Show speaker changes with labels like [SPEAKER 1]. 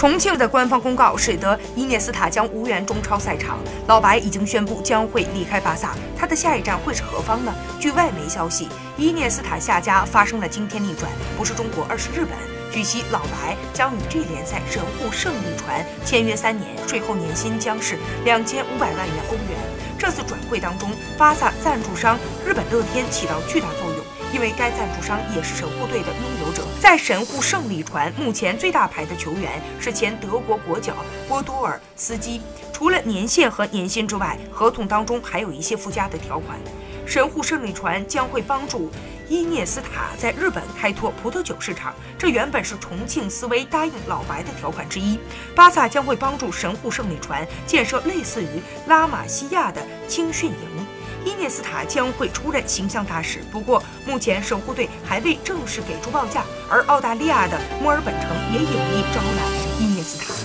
[SPEAKER 1] 重庆的官方公告使得伊涅斯塔将无缘中超赛场，老白已经宣布将会离开巴萨，他的下一站会是何方呢？据外媒消息，伊涅斯塔下家发生了惊天逆转，不是中国，而是日本。据悉，老白将与 G 联赛神户胜利船签约三年，税后年薪将是两千五百万元欧元。这次转会当中，巴萨赞助商日本乐天起到巨大作用，因为该赞助商也是神户队的拥有者。在神户胜利船，目前最大牌的球员是前德国国脚波多尔斯基。除了年限和年薪之外，合同当中还有一些附加的条款。神户胜利船将会帮助伊涅斯塔在日本开拓葡萄酒市场，这原本是重庆斯威答应老白的条款之一。巴萨将会帮助神户胜利船建设类似于拉玛西亚的青训营，伊涅斯塔将会出任形象大使。不过，目前守护队还未正式给出报价，而澳大利亚的墨尔本城也有意招揽伊涅斯塔。